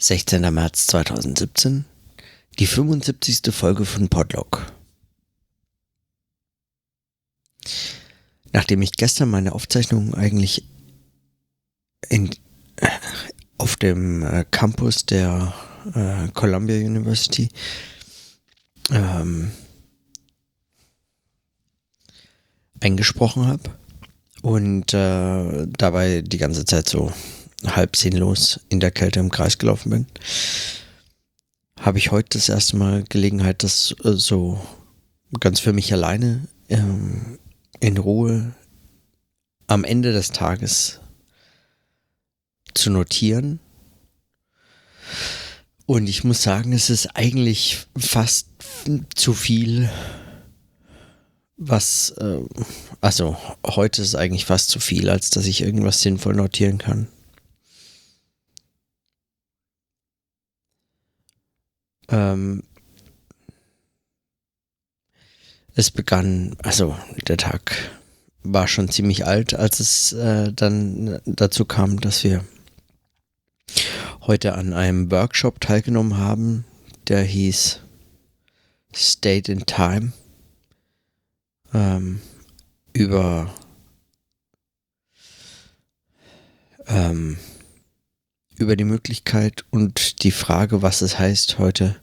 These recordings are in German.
16. März 2017, die 75. Folge von Podlog. Nachdem ich gestern meine Aufzeichnung eigentlich in, äh, auf dem äh, Campus der äh, Columbia University ähm, eingesprochen habe und äh, dabei die ganze Zeit so halb sinnlos in der Kälte im Kreis gelaufen bin, habe ich heute das erste Mal Gelegenheit, das äh, so ganz für mich alleine ähm, in Ruhe am Ende des Tages zu notieren. Und ich muss sagen, es ist eigentlich fast zu viel, was, äh, also heute ist eigentlich fast zu viel, als dass ich irgendwas sinnvoll notieren kann. Ähm, es begann, also der Tag war schon ziemlich alt, als es äh, dann dazu kam, dass wir heute an einem Workshop teilgenommen haben, der hieß State in Time ähm, über ähm, über die Möglichkeit und die Frage, was es heißt, heute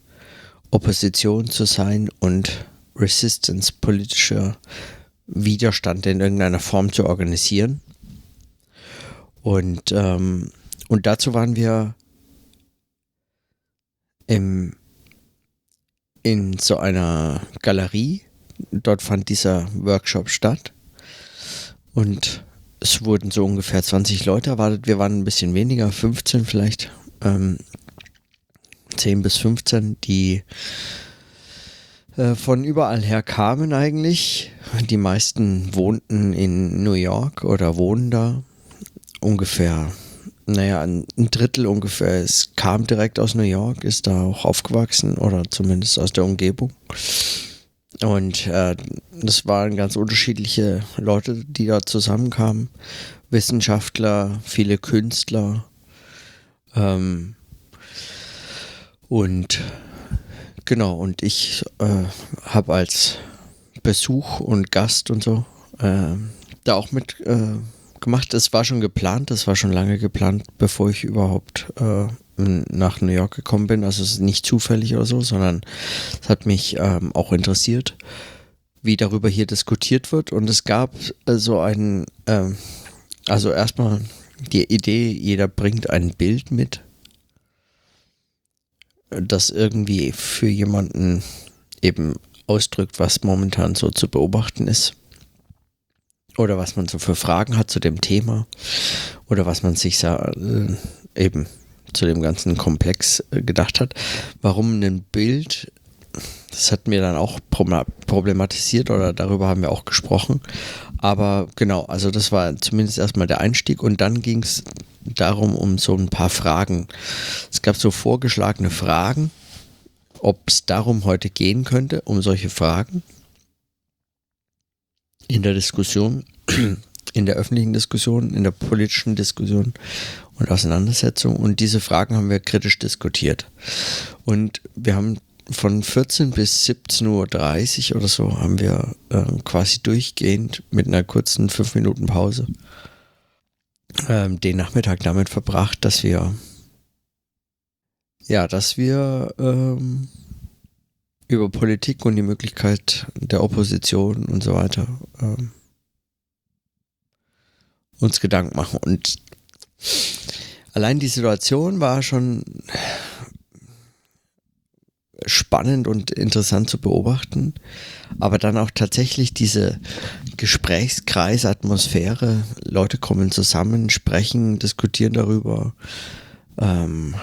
Opposition zu sein und Resistance, politischer Widerstand in irgendeiner Form zu organisieren. Und, ähm, und dazu waren wir im, in so einer Galerie. Dort fand dieser Workshop statt. Und es wurden so ungefähr 20 Leute erwartet. Wir waren ein bisschen weniger, 15 vielleicht. Ähm, 10 bis 15, die äh, von überall her kamen eigentlich. Die meisten wohnten in New York oder wohnen da. Ungefähr, naja, ein Drittel ungefähr. Es kam direkt aus New York, ist da auch aufgewachsen oder zumindest aus der Umgebung. Und äh, das waren ganz unterschiedliche Leute, die da zusammenkamen. Wissenschaftler, viele Künstler. Ähm, und genau, und ich äh, habe als Besuch und Gast und so äh, da auch mit äh, gemacht. Es war schon geplant, das war schon lange geplant, bevor ich überhaupt äh, nach New York gekommen bin. Also es ist nicht zufällig oder so, sondern es hat mich ähm, auch interessiert, wie darüber hier diskutiert wird. Und es gab äh, so einen, ähm, also erstmal die Idee, jeder bringt ein Bild mit, das irgendwie für jemanden eben ausdrückt, was momentan so zu beobachten ist. Oder was man so für Fragen hat zu dem Thema. Oder was man sich äh, eben zu dem ganzen Komplex äh, gedacht hat. Warum ein Bild, das hat mir dann auch problematisiert oder darüber haben wir auch gesprochen. Aber genau, also das war zumindest erstmal der Einstieg und dann ging es darum, um so ein paar Fragen. Es gab so vorgeschlagene Fragen, ob es darum heute gehen könnte, um solche Fragen in der Diskussion, in der öffentlichen Diskussion, in der politischen Diskussion und Auseinandersetzung. Und diese Fragen haben wir kritisch diskutiert. Und wir haben von 14 bis 17.30 Uhr oder so haben wir äh, quasi durchgehend mit einer kurzen 5 Minuten Pause ähm, den Nachmittag damit verbracht, dass wir ja, dass wir ähm, über Politik und die Möglichkeit der Opposition und so weiter ähm, uns Gedanken machen. Und allein die Situation war schon spannend und interessant zu beobachten, aber dann auch tatsächlich diese Gesprächskreisatmosphäre, Leute kommen zusammen, sprechen, diskutieren darüber, ähm,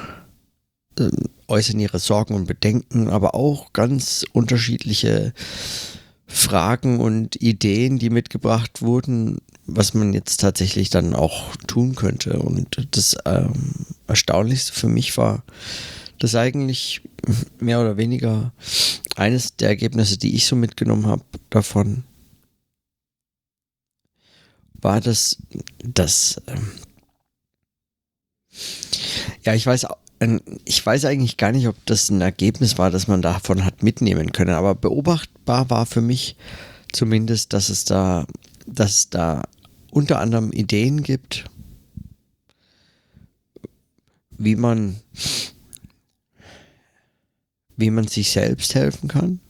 äh, äußern ihre Sorgen und Bedenken, aber auch ganz unterschiedliche Fragen und Ideen, die mitgebracht wurden, was man jetzt tatsächlich dann auch tun könnte. Und das ähm, Erstaunlichste für mich war, dass eigentlich mehr oder weniger eines der Ergebnisse, die ich so mitgenommen habe davon, war, dass, dass ähm, ja, ich weiß ein, ich weiß eigentlich gar nicht, ob das ein Ergebnis war, das man davon hat mitnehmen können, aber beobachtbar war für mich zumindest, dass es da, dass es da unter anderem Ideen gibt, wie man, wie man sich selbst helfen kann,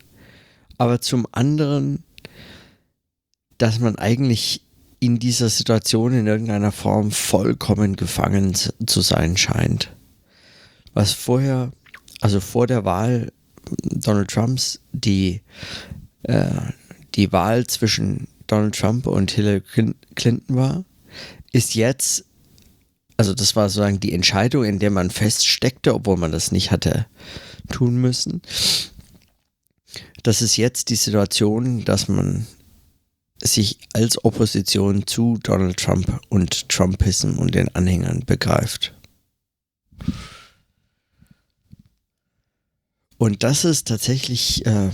aber zum anderen, dass man eigentlich in dieser Situation in irgendeiner Form vollkommen gefangen zu sein scheint. Was vorher, also vor der Wahl Donald Trumps, die, äh, die Wahl zwischen Donald Trump und Hillary Clinton war, ist jetzt, also das war sozusagen die Entscheidung, in der man feststeckte, obwohl man das nicht hatte tun müssen. Das ist jetzt die Situation, dass man sich als Opposition zu Donald Trump und Trumpism und den Anhängern begreift. Und das ist tatsächlich äh,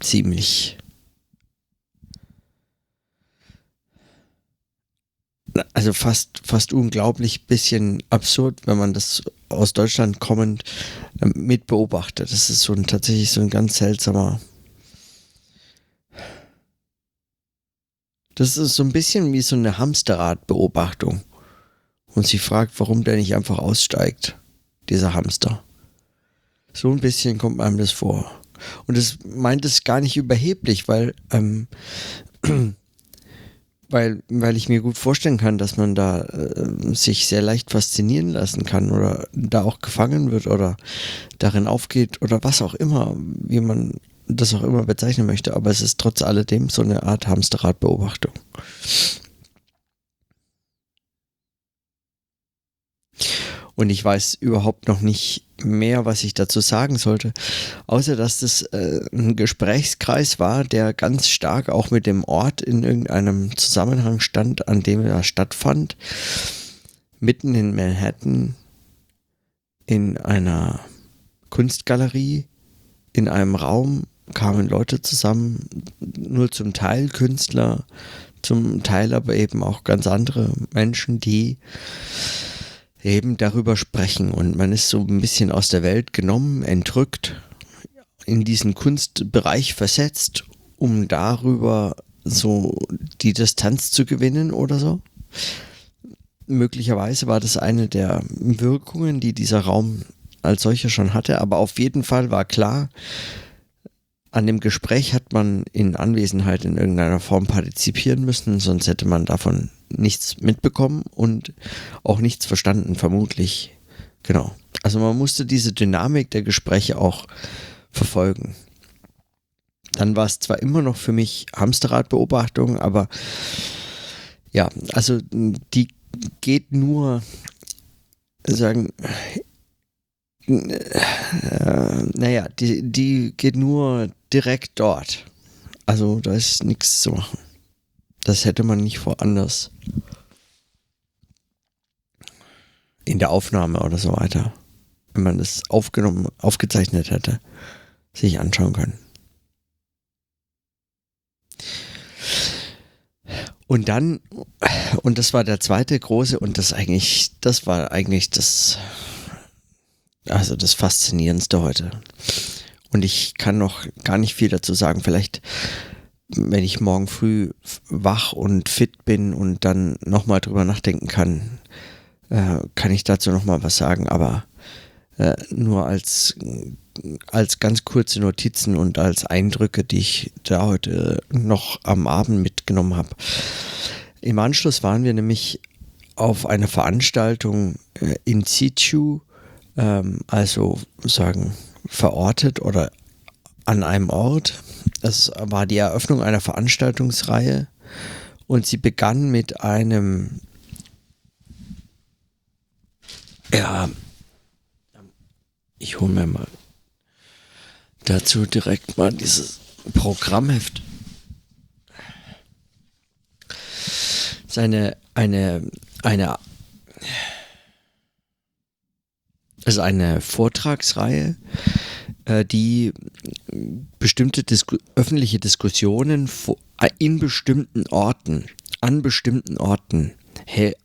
ziemlich also fast, fast unglaublich bisschen absurd, wenn man das aus Deutschland kommend äh, mit beobachtet. Das ist so ein, tatsächlich so ein ganz seltsamer. Das ist so ein bisschen wie so eine Hamsterradbeobachtung. Und sie fragt, warum der nicht einfach aussteigt, dieser Hamster. So ein bisschen kommt einem das vor. Und es meint es gar nicht überheblich, weil ähm, weil, weil ich mir gut vorstellen kann, dass man da äh, sich sehr leicht faszinieren lassen kann oder da auch gefangen wird oder darin aufgeht oder was auch immer, wie man das auch immer bezeichnen möchte. Aber es ist trotz alledem so eine Art Hamsterradbeobachtung. Und ich weiß überhaupt noch nicht mehr, was ich dazu sagen sollte, außer dass das äh, ein Gesprächskreis war, der ganz stark auch mit dem Ort in irgendeinem Zusammenhang stand, an dem er stattfand. Mitten in Manhattan in einer Kunstgalerie, in einem Raum kamen Leute zusammen, nur zum Teil Künstler, zum Teil aber eben auch ganz andere Menschen, die eben darüber sprechen und man ist so ein bisschen aus der Welt genommen, entrückt, in diesen Kunstbereich versetzt, um darüber so die Distanz zu gewinnen oder so. Möglicherweise war das eine der Wirkungen, die dieser Raum als solcher schon hatte, aber auf jeden Fall war klar, an dem Gespräch hat man in Anwesenheit in irgendeiner Form partizipieren müssen, sonst hätte man davon nichts mitbekommen und auch nichts verstanden, vermutlich. Genau. Also man musste diese Dynamik der Gespräche auch verfolgen. Dann war es zwar immer noch für mich Hamsterradbeobachtung, aber ja, also die geht nur, sagen, äh, naja, die, die geht nur direkt dort. Also da ist nichts zu machen. Das hätte man nicht woanders in der Aufnahme oder so weiter, wenn man das aufgenommen, aufgezeichnet hätte, sich anschauen können. Und dann, und das war der zweite große, und das eigentlich, das war eigentlich das, also das Faszinierendste heute. Und ich kann noch gar nicht viel dazu sagen. Vielleicht, wenn ich morgen früh wach und fit bin und dann nochmal drüber nachdenken kann, äh, kann ich dazu nochmal was sagen. Aber äh, nur als, als ganz kurze Notizen und als Eindrücke, die ich da heute noch am Abend mitgenommen habe. Im Anschluss waren wir nämlich auf einer Veranstaltung äh, in situ, ähm, also sagen verortet oder an einem Ort. Es war die Eröffnung einer Veranstaltungsreihe und sie begann mit einem, ja, ich hole mir mal dazu direkt mal dieses Programmheft. Seine, eine, eine, also eine Vortragsreihe, die bestimmte Disku öffentliche Diskussionen äh, in bestimmten Orten, an bestimmten Orten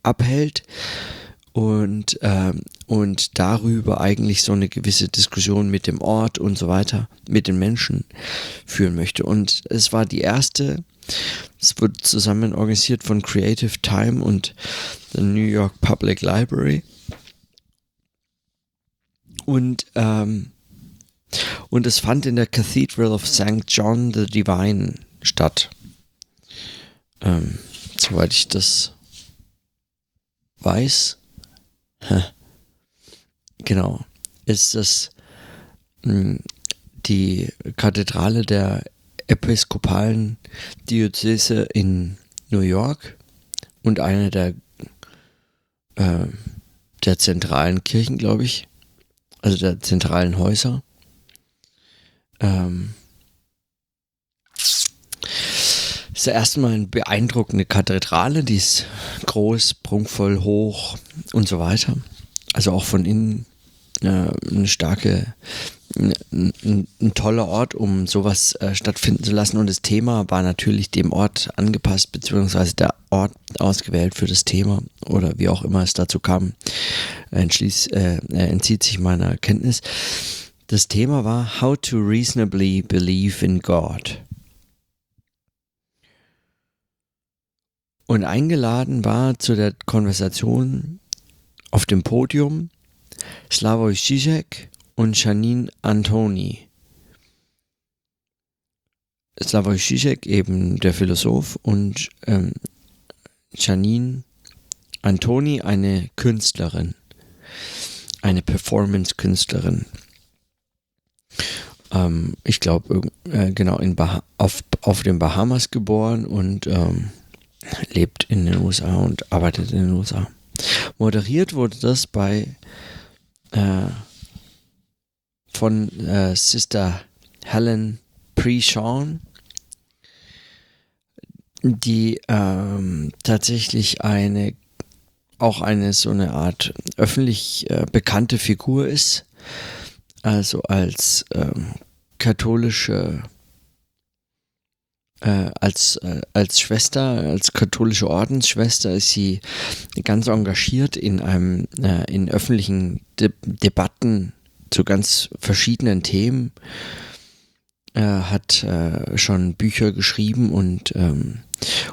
abhält und, ähm, und darüber eigentlich so eine gewisse Diskussion mit dem Ort und so weiter, mit den Menschen führen möchte. Und es war die erste, es wird zusammen organisiert von Creative Time und der New York Public Library. Und, ähm, und es fand in der Cathedral of St. John the Divine statt. Ähm, soweit ich das weiß. Genau. Ist das hm, die Kathedrale der episkopalen Diözese in New York und eine der, äh, der zentralen Kirchen, glaube ich. Also der zentralen Häuser. Ähm, ist ja erstmal eine beeindruckende Kathedrale, die ist groß, prunkvoll, hoch und so weiter. Also auch von innen äh, eine starke, ein, ein, toller Ort, um sowas äh, stattfinden zu lassen. Und das Thema war natürlich dem Ort angepasst, beziehungsweise der Ort ausgewählt für das Thema oder wie auch immer es dazu kam, entschließ, äh, entzieht sich meiner Kenntnis. Das Thema war How to Reasonably Believe in God. Und eingeladen war zu der Konversation auf dem Podium Slavoj Žižek und Janine Antoni. Slavoj Žižek eben der Philosoph und ähm, Janine Antoni eine Künstlerin, eine Performance-Künstlerin. Ähm, ich glaube, äh, genau in auf, auf den Bahamas geboren und ähm, lebt in den USA und arbeitet in den USA. Moderiert wurde das bei äh, von äh, Sister Helen Pre-Sean, die ähm, tatsächlich eine auch eine so eine Art öffentlich äh, bekannte Figur ist, also als ähm, katholische äh, als, äh, als Schwester, als katholische Ordensschwester ist sie ganz engagiert in einem, äh, in öffentlichen De Debatten zu ganz verschiedenen Themen. hat äh, schon Bücher geschrieben und, ähm,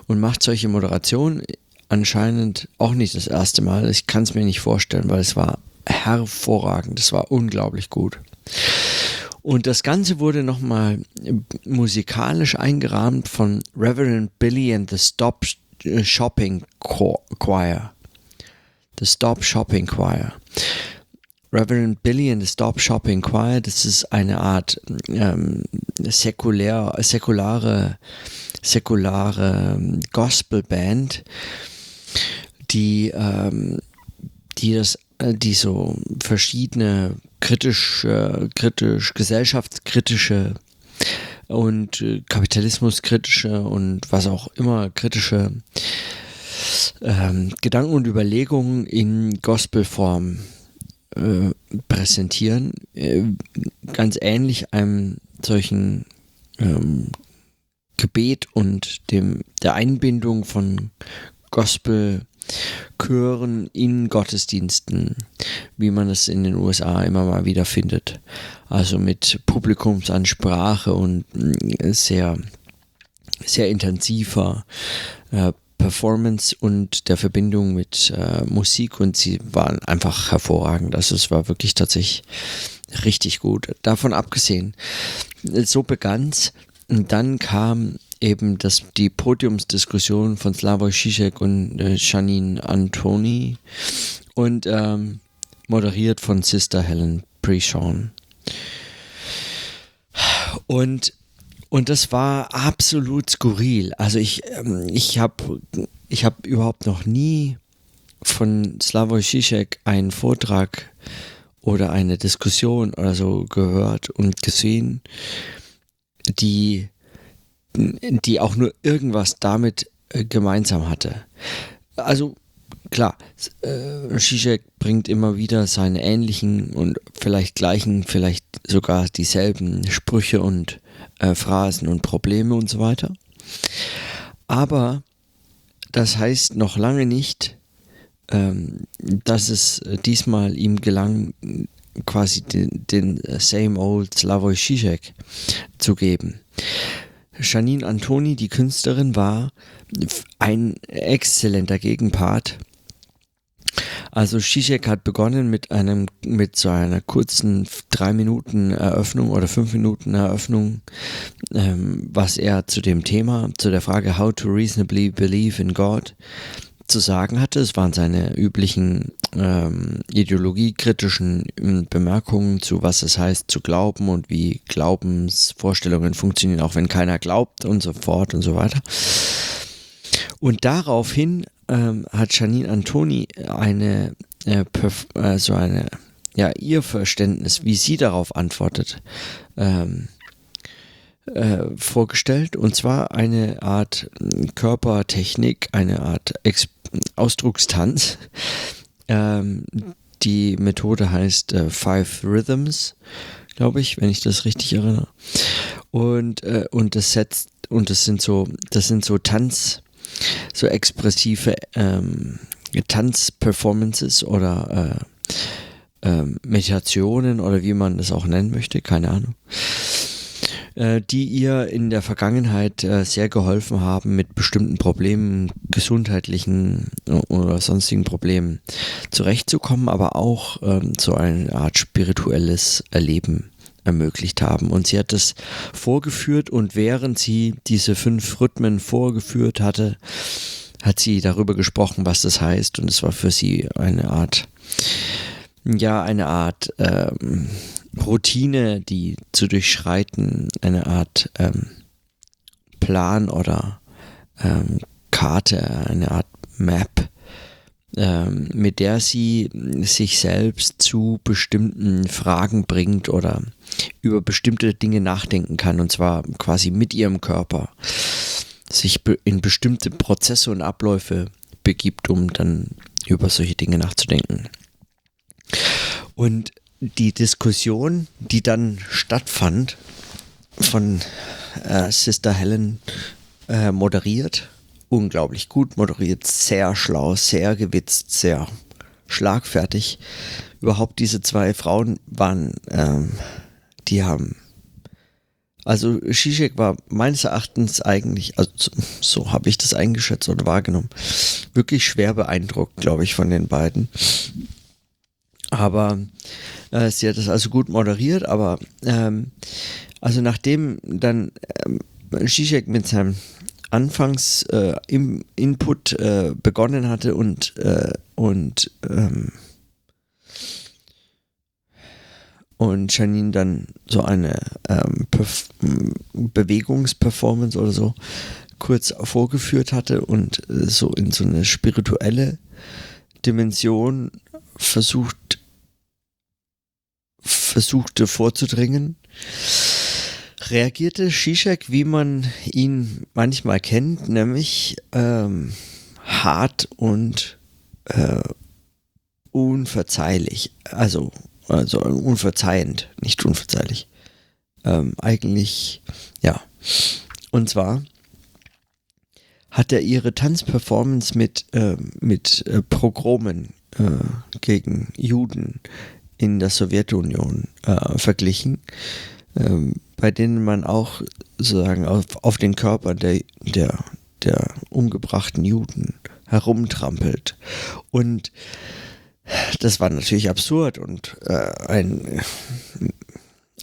und macht solche Moderationen anscheinend auch nicht das erste Mal. Ich kann es mir nicht vorstellen, weil es war hervorragend, es war unglaublich gut. Und das Ganze wurde nochmal musikalisch eingerahmt von Reverend Billy and the Stop Shopping Choir. The Stop Shopping Choir. Reverend Billy and the Stop Shopping Choir, das ist eine Art ähm, säkulär, säkulare, säkulare Gospelband, die, ähm, die das äh, die so verschiedene kritisch, äh, kritisch, gesellschaftskritische und äh, kapitalismuskritische und was auch immer kritische ähm, Gedanken und Überlegungen in Gospelform äh, präsentieren. Äh, ganz ähnlich einem solchen ähm, Gebet und dem, der Einbindung von Gospel Chören in Gottesdiensten, wie man es in den USA immer mal wieder findet. Also mit Publikumsansprache und mm, sehr, sehr intensiver äh, Performance und der Verbindung mit äh, Musik und sie waren einfach hervorragend. Also es war wirklich tatsächlich richtig gut. Davon abgesehen, so begann es. Und dann kam eben das, die Podiumsdiskussion von Slavoj Žižek und äh, Janine Antoni und ähm, moderiert von Sister Helen Prishon. Und, und das war absolut skurril. Also ich, ähm, ich habe ich hab überhaupt noch nie von Slavoj Žižek einen Vortrag oder eine Diskussion oder so gehört und gesehen, die die auch nur irgendwas damit äh, gemeinsam hatte. Also klar, äh, Zizek bringt immer wieder seine ähnlichen und vielleicht gleichen, vielleicht sogar dieselben Sprüche und äh, Phrasen und Probleme und so weiter. Aber das heißt noch lange nicht, ähm, dass es diesmal ihm gelang, quasi den, den Same Old Slavoj Žižek zu geben. Janine Antoni, die Künstlerin, war ein exzellenter Gegenpart. Also Zizek hat begonnen mit einem, mit so einer kurzen drei Minuten Eröffnung oder fünf Minuten Eröffnung, ähm, was er zu dem Thema, zu der Frage How to reasonably believe in God zu sagen hatte. Es waren seine üblichen ähm, ideologiekritischen ähm, Bemerkungen zu, was es heißt zu glauben und wie Glaubensvorstellungen funktionieren, auch wenn keiner glaubt und so fort und so weiter. Und daraufhin ähm, hat Janine Antoni eine, äh, äh, so eine, ja, ihr Verständnis, wie sie darauf antwortet, ähm, äh, vorgestellt. Und zwar eine Art Körpertechnik, eine Art Ex Ausdruckstanz. Ähm, die Methode heißt äh, Five Rhythms, glaube ich, wenn ich das richtig erinnere. Und, äh, und das setzt, und das sind so, das sind so Tanz, so expressive ähm, Tanzperformances oder äh, äh, Meditationen oder wie man das auch nennen möchte, keine Ahnung äh, die ihr in der Vergangenheit äh, sehr geholfen haben, mit bestimmten Problemen, gesundheitlichen äh, oder sonstigen Problemen zurechtzukommen, aber auch ähm, so eine Art spirituelles Erleben ermöglicht haben. Und sie hat das vorgeführt und während sie diese fünf Rhythmen vorgeführt hatte, hat sie darüber gesprochen, was das heißt. Und es war für sie eine Art, ja, eine Art ähm, Routine, die zu durchschreiten, eine Art ähm, Plan oder ähm, Karte, eine Art Map, ähm, mit der sie sich selbst zu bestimmten Fragen bringt oder über bestimmte Dinge nachdenken kann, und zwar quasi mit ihrem Körper, sich in bestimmte Prozesse und Abläufe begibt, um dann über solche Dinge nachzudenken. Und die Diskussion, die dann stattfand, von äh, Sister Helen äh, moderiert, unglaublich gut moderiert, sehr schlau, sehr gewitzt, sehr schlagfertig. Überhaupt diese zwei Frauen waren, ähm, die haben, also Zizek war meines Erachtens eigentlich, also so habe ich das eingeschätzt oder wahrgenommen, wirklich schwer beeindruckt, glaube ich, von den beiden. Aber äh, sie hat das also gut moderiert, aber ähm, also nachdem dann ähm, mit seinem Anfangs äh, im Input äh, begonnen hatte und, äh, und, ähm, und Janine dann so eine ähm, Bewegungsperformance oder so kurz vorgeführt hatte und äh, so in so eine spirituelle Dimension versucht versuchte vorzudringen, reagierte Shishak, wie man ihn manchmal kennt, nämlich ähm, hart und äh, unverzeihlich. Also, also unverzeihend, nicht unverzeihlich. Ähm, eigentlich, ja. Und zwar hat er ihre Tanzperformance mit, äh, mit äh, Pogromen äh, gegen Juden in der Sowjetunion äh, verglichen, ähm, bei denen man auch sozusagen auf, auf den Körper der, der, der umgebrachten Juden herumtrampelt. Und das war natürlich absurd und äh, ein,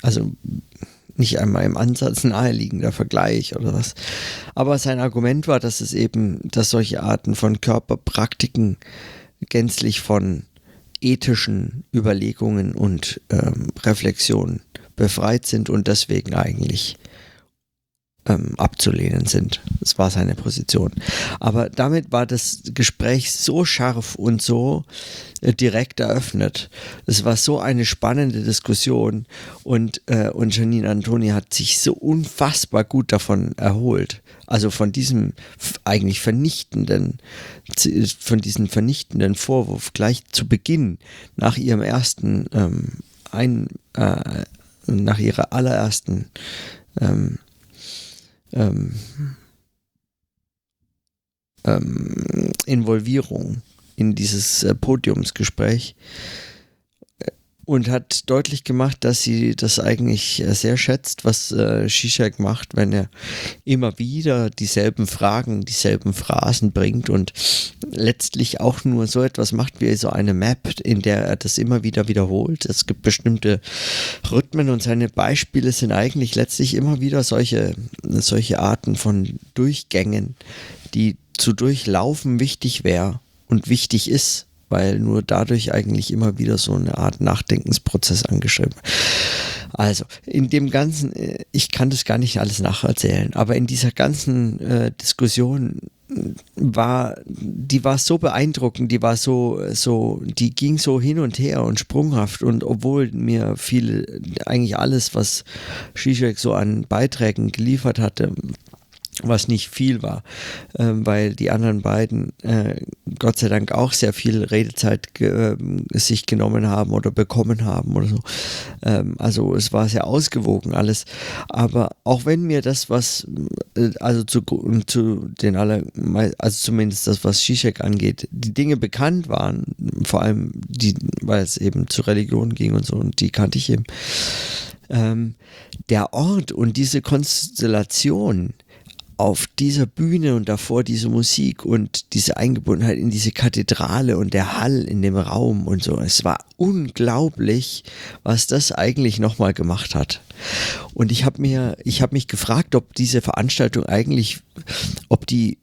also nicht einmal im Ansatz naheliegender Vergleich oder was. Aber sein Argument war, dass es eben, dass solche Arten von Körperpraktiken gänzlich von ethischen Überlegungen und ähm, Reflexionen befreit sind und deswegen eigentlich ähm, abzulehnen sind. Das war seine Position. Aber damit war das Gespräch so scharf und so äh, direkt eröffnet. Es war so eine spannende Diskussion und, äh, und Janine Antoni hat sich so unfassbar gut davon erholt. Also von diesem eigentlich vernichtenden, von diesem vernichtenden Vorwurf gleich zu Beginn nach ihrem ersten ähm, ein, äh, nach ihrer allerersten ähm, ähm, ähm, Involvierung in dieses äh, Podiumsgespräch und hat deutlich gemacht, dass sie das eigentlich äh, sehr schätzt, was äh, Zizek macht, wenn er immer wieder dieselben Fragen, dieselben Phrasen bringt und letztlich auch nur so etwas macht wie so eine Map, in der er das immer wieder wiederholt. Es gibt bestimmte Rhythmen und seine Beispiele sind eigentlich letztlich immer wieder solche, solche Arten von Durchgängen, die zu durchlaufen wichtig wäre und wichtig ist weil nur dadurch eigentlich immer wieder so eine Art Nachdenkensprozess angeschrieben. Also, in dem ganzen, äh, ich kann das gar nicht alles nacherzählen, aber in dieser ganzen äh, Diskussion war, die war so beeindruckend, die war so, so, die ging so hin und her und sprunghaft und obwohl mir viel, eigentlich alles, was Zizek so an Beiträgen geliefert hatte, was nicht viel war, äh, weil die anderen beiden äh, Gott sei Dank auch sehr viel Redezeit ge äh, sich genommen haben oder bekommen haben oder so. Ähm, also es war sehr ausgewogen alles. Aber auch wenn mir das, was, äh, also zu, zu den aller, also zumindest das, was Shishak angeht, die Dinge bekannt waren, vor allem die, weil es eben zur Religion ging und so, und die kannte ich eben. Ähm, der Ort und diese Konstellation, auf dieser Bühne und davor diese Musik und diese Eingebundenheit in diese Kathedrale und der Hall in dem Raum und so. Es war unglaublich, was das eigentlich nochmal gemacht hat. Und ich habe mir, ich habe mich gefragt, ob diese Veranstaltung eigentlich, ob die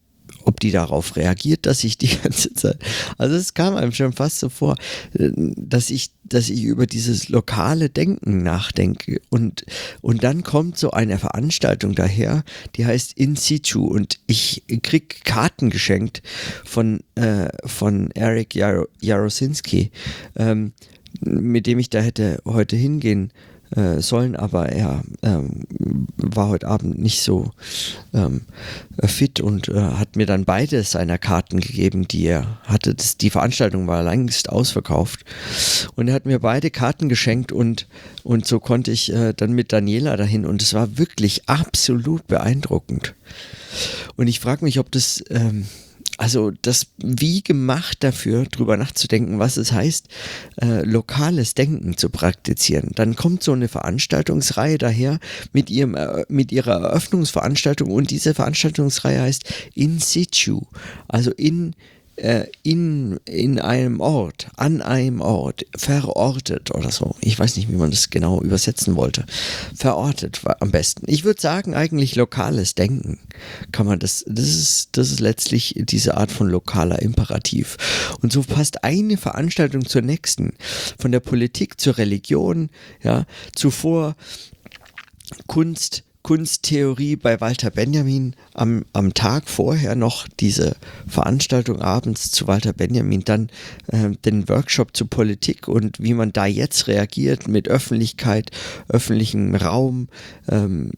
ob die darauf reagiert, dass ich die ganze Zeit, also es kam einem schon fast so vor, äh, dass ich, dass ich über dieses lokale Denken nachdenke. Und, und dann kommt so eine Veranstaltung daher, die heißt In Situ. Und ich krieg Karten geschenkt von, äh, von Eric Jaro Jarosinski, ähm, mit dem ich da hätte heute hingehen äh, sollen, aber er ähm, war heute Abend nicht so ähm, fit und äh, hat mir dann beide seiner Karten gegeben, die er hatte. Das, die Veranstaltung war längst ausverkauft und er hat mir beide Karten geschenkt und, und so konnte ich äh, dann mit Daniela dahin und es war wirklich absolut beeindruckend. Und ich frage mich, ob das ähm, also das wie gemacht dafür, drüber nachzudenken, was es heißt, äh, lokales Denken zu praktizieren. Dann kommt so eine Veranstaltungsreihe daher mit, ihrem, äh, mit ihrer Eröffnungsveranstaltung und diese Veranstaltungsreihe heißt In Situ, also in in, in einem Ort, an einem Ort, verortet oder so. Ich weiß nicht, wie man das genau übersetzen wollte. Verortet war am besten. Ich würde sagen, eigentlich lokales Denken kann man das, das ist, das ist letztlich diese Art von lokaler Imperativ. Und so passt eine Veranstaltung zur nächsten. Von der Politik zur Religion, ja, zuvor Kunst, Kunsttheorie bei Walter Benjamin am, am Tag vorher noch diese Veranstaltung abends zu Walter Benjamin, dann äh, den Workshop zur Politik und wie man da jetzt reagiert mit Öffentlichkeit, öffentlichem Raum, ähm,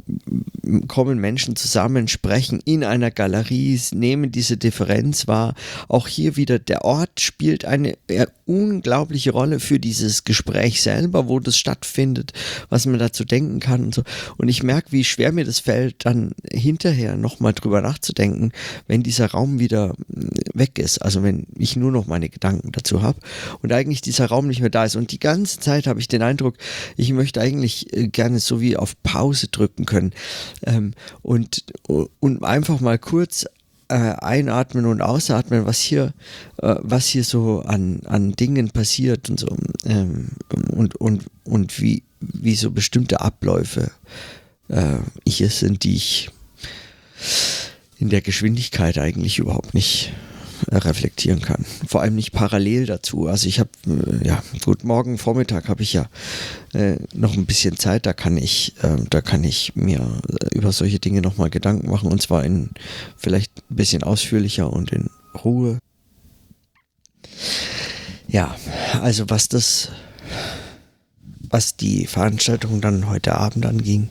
kommen Menschen zusammen, sprechen in einer Galerie, nehmen diese Differenz wahr. Auch hier wieder der Ort spielt eine äh, unglaubliche Rolle für dieses Gespräch selber, wo das stattfindet, was man dazu denken kann und so. Und ich merke, wie schwer mir das fällt, dann hinterher nochmal drüber nachzudenken, wenn dieser Raum wieder mm, weg ist. Also wenn ich nur noch meine Gedanken dazu habe und eigentlich dieser Raum nicht mehr da ist. Und die ganze Zeit habe ich den Eindruck, ich möchte eigentlich äh, gerne so wie auf Pause drücken können ähm, und, und einfach mal kurz äh, einatmen und ausatmen, was hier, äh, was hier so an, an Dingen passiert und so ähm, und, und, und wie, wie so bestimmte Abläufe äh, hier sind, die ich in der Geschwindigkeit eigentlich überhaupt nicht äh, reflektieren kann. Vor allem nicht parallel dazu. Also ich habe, äh, ja, gut, morgen Vormittag habe ich ja äh, noch ein bisschen Zeit, da kann ich, äh, da kann ich mir äh, über solche Dinge nochmal Gedanken machen und zwar in vielleicht ein bisschen ausführlicher und in Ruhe. Ja, also was das was die Veranstaltung dann heute Abend anging.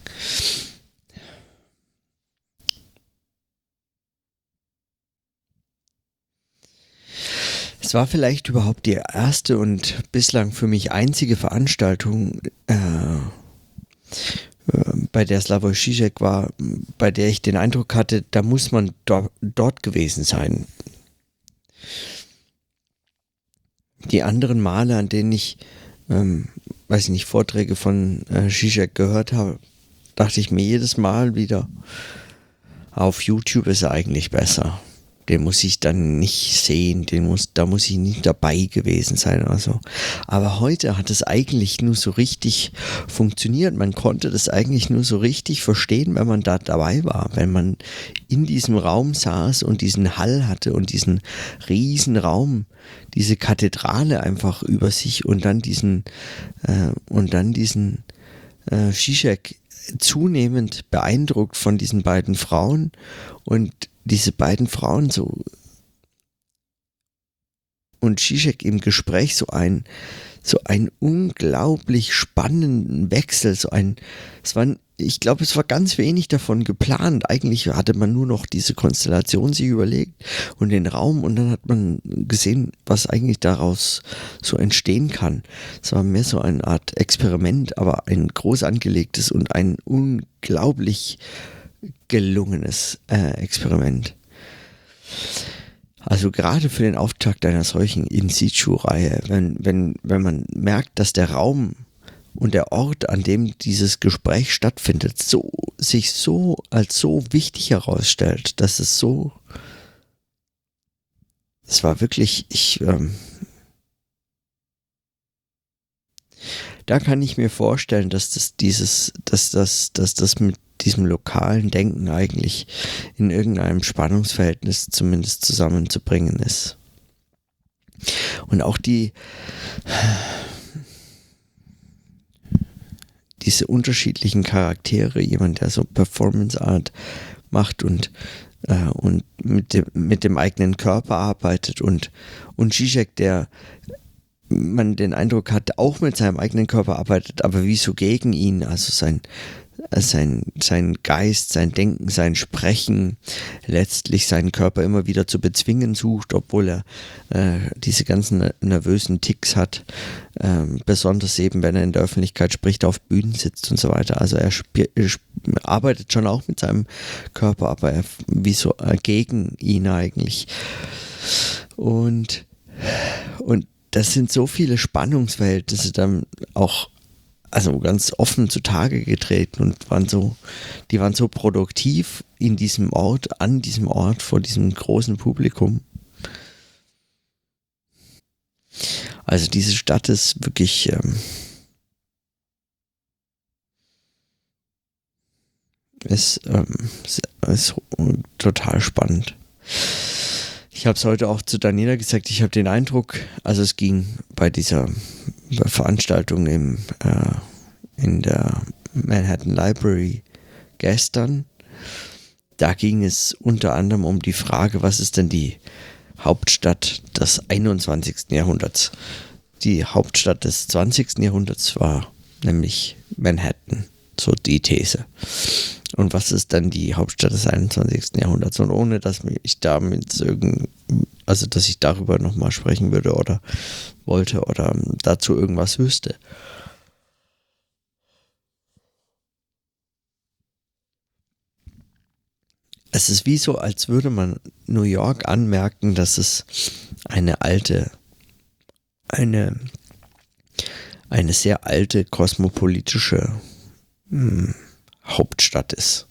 Es war vielleicht überhaupt die erste und bislang für mich einzige Veranstaltung, äh, äh bei der Slavoj Žižek war, bei der ich den Eindruck hatte, da muss man do dort gewesen sein. die anderen Male, an denen ich, ähm, weiß ich nicht, Vorträge von äh, Zizek gehört habe, dachte ich mir jedes Mal wieder, auf YouTube ist er eigentlich besser den muss ich dann nicht sehen, den muss, da muss ich nicht dabei gewesen sein oder so. Aber heute hat es eigentlich nur so richtig funktioniert. Man konnte das eigentlich nur so richtig verstehen, wenn man da dabei war, wenn man in diesem Raum saß und diesen Hall hatte und diesen riesen Raum, diese Kathedrale einfach über sich und dann diesen äh, und dann diesen äh, Zizek zunehmend beeindruckt von diesen beiden Frauen und diese beiden Frauen so und Zizek im Gespräch so ein so einen unglaublich spannenden Wechsel, so ein es war ich glaube, es war ganz wenig davon geplant. Eigentlich hatte man nur noch diese Konstellation sich überlegt und den Raum und dann hat man gesehen, was eigentlich daraus so entstehen kann. Es war mehr so eine Art Experiment, aber ein groß angelegtes und ein unglaublich gelungenes äh, Experiment. Also gerade für den Auftakt einer solchen In-Situ-Reihe, wenn, wenn, wenn man merkt, dass der Raum und der Ort, an dem dieses Gespräch stattfindet, so, sich so als so wichtig herausstellt, dass es so, es war wirklich, ich, ähm, da kann ich mir vorstellen, dass das dieses, dass das, dass das mit diesem lokalen Denken eigentlich in irgendeinem Spannungsverhältnis zumindest zusammenzubringen ist. Und auch die diese unterschiedlichen Charaktere, jemand, der so Performance Art macht und äh, und mit dem, mit dem eigenen Körper arbeitet und und Zizek, der man den Eindruck hat, auch mit seinem eigenen Körper arbeitet, aber wie so gegen ihn, also sein, sein, sein Geist, sein Denken, sein Sprechen, letztlich seinen Körper immer wieder zu bezwingen sucht, obwohl er äh, diese ganzen nervösen Ticks hat, äh, besonders eben, wenn er in der Öffentlichkeit spricht, auf Bühnen sitzt und so weiter. Also er, arbeitet schon auch mit seinem Körper, aber er, wie äh, gegen ihn eigentlich. Und, und das sind so viele Spannungsverhältnisse dann auch also ganz offen zutage getreten und waren so, die waren so produktiv in diesem Ort, an diesem Ort, vor diesem großen Publikum. Also diese Stadt ist wirklich ähm, ist, ähm, ist total spannend. Ich habe es heute auch zu Daniela gesagt, ich habe den Eindruck, also es ging bei dieser Veranstaltung im, äh, in der Manhattan Library gestern, da ging es unter anderem um die Frage, was ist denn die Hauptstadt des 21. Jahrhunderts? Die Hauptstadt des 20. Jahrhunderts war nämlich Manhattan, so die These und was ist dann die Hauptstadt des 21. Jahrhunderts und ohne dass ich damit also dass ich darüber nochmal sprechen würde oder wollte oder dazu irgendwas wüsste. Es ist wie so, als würde man New York anmerken, dass es eine alte, eine, eine sehr alte kosmopolitische hm, Hauptstadt ist.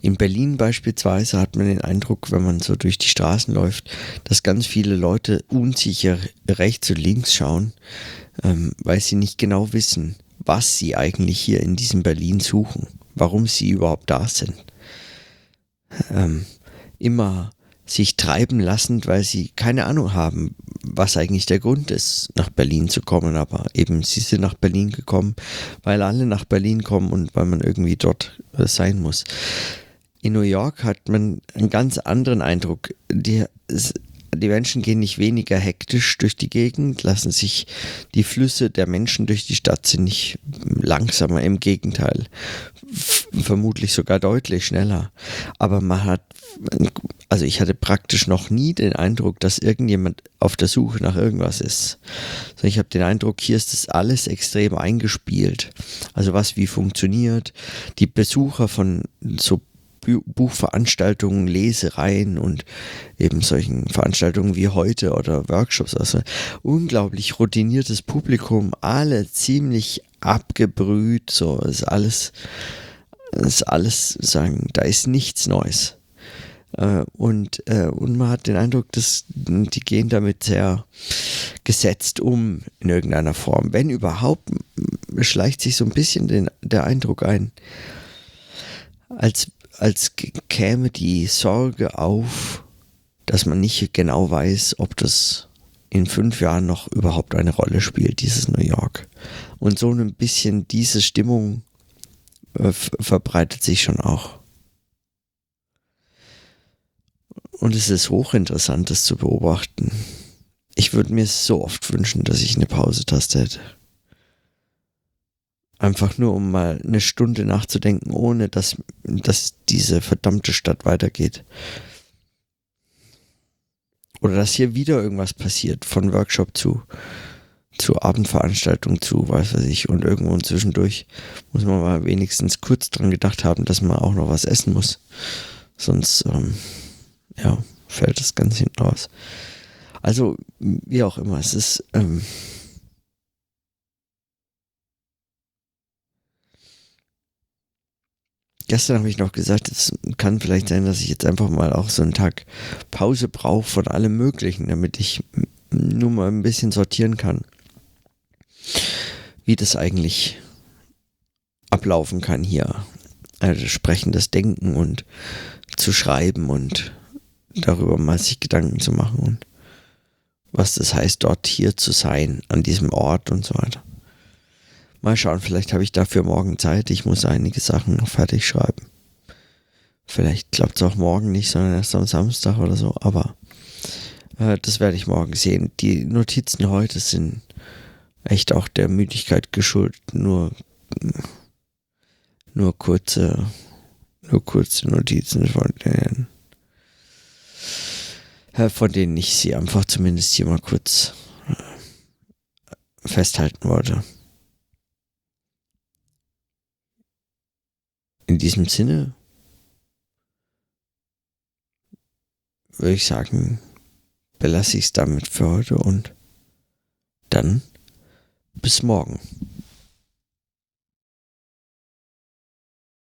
In Berlin beispielsweise hat man den Eindruck, wenn man so durch die Straßen läuft, dass ganz viele Leute unsicher rechts und links schauen, ähm, weil sie nicht genau wissen, was sie eigentlich hier in diesem Berlin suchen, warum sie überhaupt da sind. Ähm, immer sich treiben lassen, weil sie keine Ahnung haben, was eigentlich der Grund ist, nach Berlin zu kommen. Aber eben, sie sind nach Berlin gekommen, weil alle nach Berlin kommen und weil man irgendwie dort äh, sein muss. In New York hat man einen ganz anderen Eindruck. Die, die Menschen gehen nicht weniger hektisch durch die Gegend, lassen sich die Flüsse der Menschen durch die Stadt sind nicht langsamer, im Gegenteil, vermutlich sogar deutlich schneller. Aber man hat also ich hatte praktisch noch nie den Eindruck, dass irgendjemand auf der Suche nach irgendwas ist. Also ich habe den Eindruck, hier ist das alles extrem eingespielt. Also was wie funktioniert. Die Besucher von so Buchveranstaltungen, Lesereien und eben solchen Veranstaltungen wie heute oder Workshops. Also unglaublich routiniertes Publikum, alle ziemlich abgebrüht, so ist alles, ist alles sagen, da ist nichts Neues. Äh, und, äh, und man hat den Eindruck, dass die gehen damit sehr gesetzt um in irgendeiner Form. Wenn überhaupt, schleicht sich so ein bisschen den, der Eindruck ein, als, als käme die Sorge auf, dass man nicht genau weiß, ob das in fünf Jahren noch überhaupt eine Rolle spielt, dieses New York. Und so ein bisschen diese Stimmung äh, verbreitet sich schon auch. Und es ist hochinteressant, das zu beobachten. Ich würde mir so oft wünschen, dass ich eine Pause-Taste hätte. Einfach nur, um mal eine Stunde nachzudenken, ohne dass, dass diese verdammte Stadt weitergeht. Oder dass hier wieder irgendwas passiert, von Workshop zu, zu Abendveranstaltung zu, weiß was ich, und irgendwo zwischendurch muss man mal wenigstens kurz dran gedacht haben, dass man auch noch was essen muss. Sonst, ähm, ja, fällt das ganz hinten raus. Also, wie auch immer, es ist, ähm, gestern habe ich noch gesagt, es kann vielleicht sein, dass ich jetzt einfach mal auch so einen Tag Pause brauche von allem Möglichen, damit ich nur mal ein bisschen sortieren kann, wie das eigentlich ablaufen kann hier. Also sprechendes Denken und zu schreiben und darüber mal sich Gedanken zu machen und was das heißt, dort hier zu sein, an diesem Ort und so weiter. Mal schauen, vielleicht habe ich dafür morgen Zeit. Ich muss einige Sachen noch fertig schreiben. Vielleicht klappt es auch morgen nicht, sondern erst am Samstag oder so, aber äh, das werde ich morgen sehen. Die Notizen heute sind echt auch der Müdigkeit geschuldet. Nur, nur kurze, nur kurze Notizen von denen, von denen ich sie einfach zumindest hier mal kurz äh, festhalten wollte. in diesem Sinne würde ich sagen, belasse ich es damit für heute und dann bis morgen.